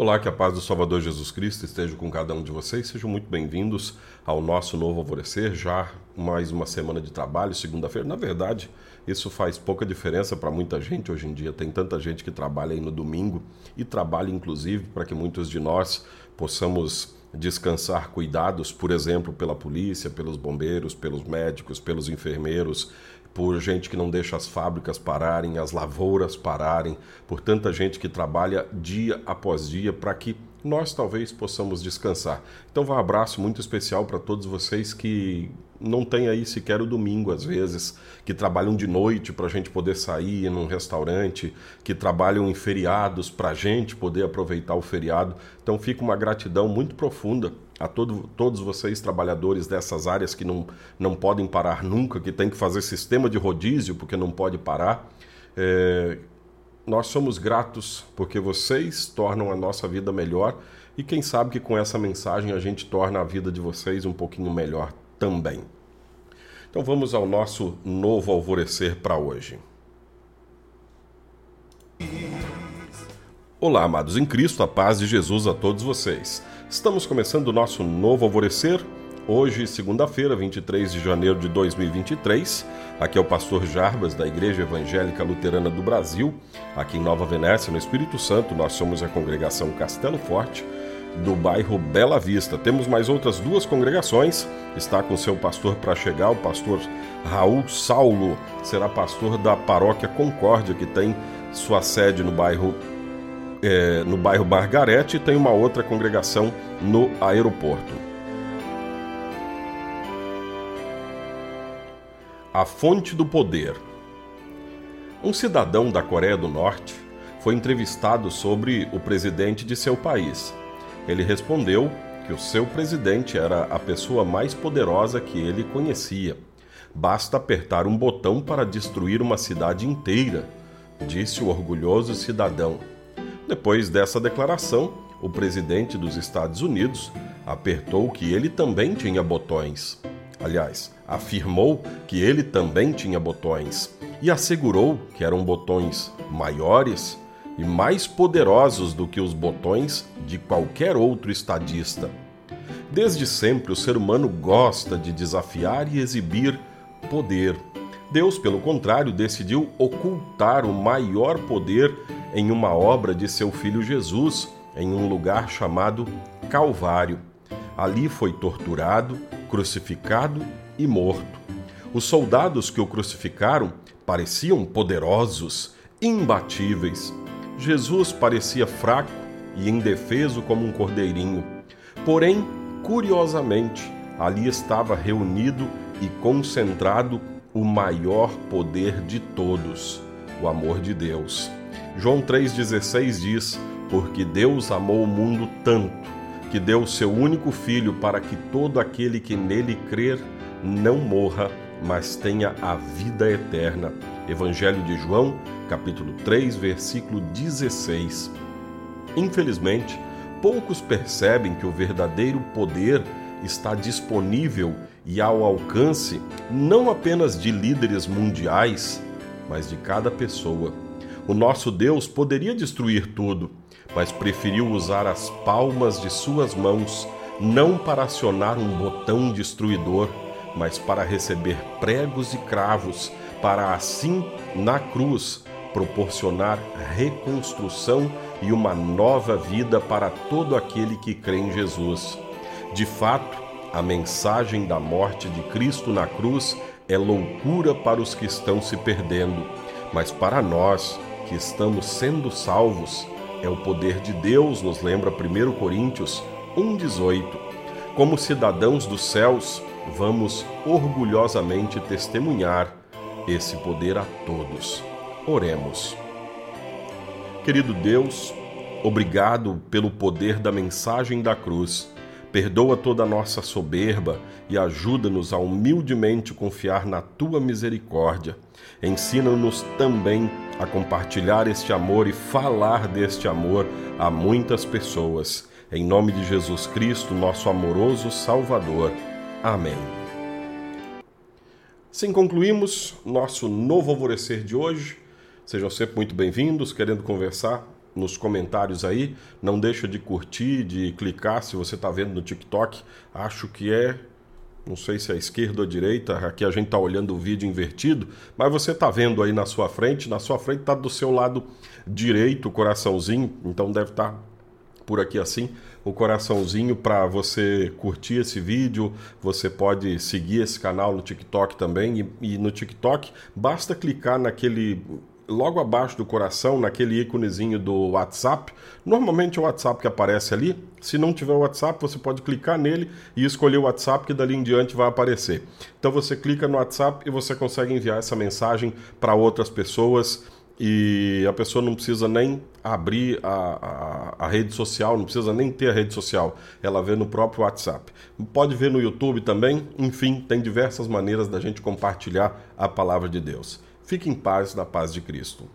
Olá, que a paz do Salvador Jesus Cristo esteja com cada um de vocês. Sejam muito bem-vindos ao nosso novo alvorecer. Já mais uma semana de trabalho, segunda-feira. Na verdade, isso faz pouca diferença para muita gente hoje em dia. Tem tanta gente que trabalha aí no domingo e trabalha, inclusive, para que muitos de nós possamos descansar cuidados, por exemplo, pela polícia, pelos bombeiros, pelos médicos, pelos enfermeiros, por gente que não deixa as fábricas pararem, as lavouras pararem, por tanta gente que trabalha dia após dia para que nós talvez possamos descansar. Então, um abraço muito especial para todos vocês que não têm aí sequer o domingo, às vezes, que trabalham de noite para a gente poder sair num restaurante, que trabalham em feriados para a gente poder aproveitar o feriado. Então, fica uma gratidão muito profunda a todo, todos vocês, trabalhadores dessas áreas que não, não podem parar nunca, que tem que fazer sistema de rodízio porque não pode parar. É, nós somos gratos porque vocês tornam a nossa vida melhor e quem sabe que com essa mensagem a gente torna a vida de vocês um pouquinho melhor também. Então vamos ao nosso novo alvorecer para hoje. Olá, amados em Cristo, a paz de Jesus a todos vocês. Estamos começando o nosso novo alvorecer. Hoje, segunda-feira, 23 de janeiro de 2023. Aqui é o pastor Jarbas, da Igreja Evangélica Luterana do Brasil, aqui em Nova Venécia, no Espírito Santo. Nós somos a congregação Castelo Forte, do bairro Bela Vista. Temos mais outras duas congregações. Está com seu pastor para chegar, o pastor Raul Saulo, será pastor da paróquia Concórdia, que tem sua sede no bairro é, no bairro Margarete e tem uma outra congregação no aeroporto. A fonte do poder. Um cidadão da Coreia do Norte foi entrevistado sobre o presidente de seu país. Ele respondeu que o seu presidente era a pessoa mais poderosa que ele conhecia. Basta apertar um botão para destruir uma cidade inteira, disse o orgulhoso cidadão. Depois dessa declaração, o presidente dos Estados Unidos apertou que ele também tinha botões. Aliás, afirmou que ele também tinha botões e assegurou que eram botões maiores e mais poderosos do que os botões de qualquer outro estadista. Desde sempre, o ser humano gosta de desafiar e exibir poder. Deus, pelo contrário, decidiu ocultar o maior poder em uma obra de seu filho Jesus, em um lugar chamado Calvário. Ali foi torturado, crucificado e morto. Os soldados que o crucificaram pareciam poderosos, imbatíveis. Jesus parecia fraco e indefeso como um cordeirinho. Porém, curiosamente, ali estava reunido e concentrado o maior poder de todos, o amor de Deus. João 3,16 diz: Porque Deus amou o mundo tanto, que deu o seu único filho para que todo aquele que nele crer não morra, mas tenha a vida eterna. Evangelho de João, capítulo 3, versículo 16. Infelizmente, poucos percebem que o verdadeiro poder está disponível e ao alcance não apenas de líderes mundiais, mas de cada pessoa. O nosso Deus poderia destruir tudo, mas preferiu usar as palmas de suas mãos não para acionar um botão destruidor, mas para receber pregos e cravos, para assim, na cruz, proporcionar reconstrução e uma nova vida para todo aquele que crê em Jesus. De fato, a mensagem da morte de Cristo na cruz é loucura para os que estão se perdendo, mas para nós, que estamos sendo salvos é o poder de Deus, nos lembra 1 Coríntios 1,18. Como cidadãos dos céus, vamos orgulhosamente testemunhar esse poder a todos. Oremos. Querido Deus, obrigado pelo poder da mensagem da cruz. Perdoa toda a nossa soberba e ajuda-nos a humildemente confiar na tua misericórdia. Ensina-nos também a compartilhar este amor e falar deste amor a muitas pessoas. Em nome de Jesus Cristo, nosso amoroso Salvador. Amém. Assim concluímos nosso novo alvorecer de hoje. Sejam sempre muito bem-vindos, querendo conversar nos comentários aí. Não deixa de curtir, de clicar se você está vendo no TikTok. Acho que é não sei se é esquerda ou direita, aqui a gente está olhando o vídeo invertido, mas você está vendo aí na sua frente, na sua frente está do seu lado direito o coraçãozinho, então deve estar tá por aqui assim, o coraçãozinho para você curtir esse vídeo, você pode seguir esse canal no TikTok também, e, e no TikTok basta clicar naquele logo abaixo do coração, naquele íconezinho do WhatsApp. Normalmente é o WhatsApp que aparece ali. Se não tiver o WhatsApp, você pode clicar nele e escolher o WhatsApp que dali em diante vai aparecer. Então você clica no WhatsApp e você consegue enviar essa mensagem para outras pessoas e a pessoa não precisa nem abrir a, a, a, rede social, não precisa nem ter a rede social, ela vê no próprio WhatsApp. Pode ver no YouTube também, enfim, tem diversas maneiras da gente compartilhar a palavra de Deus. Fique em paz, na paz de Cristo.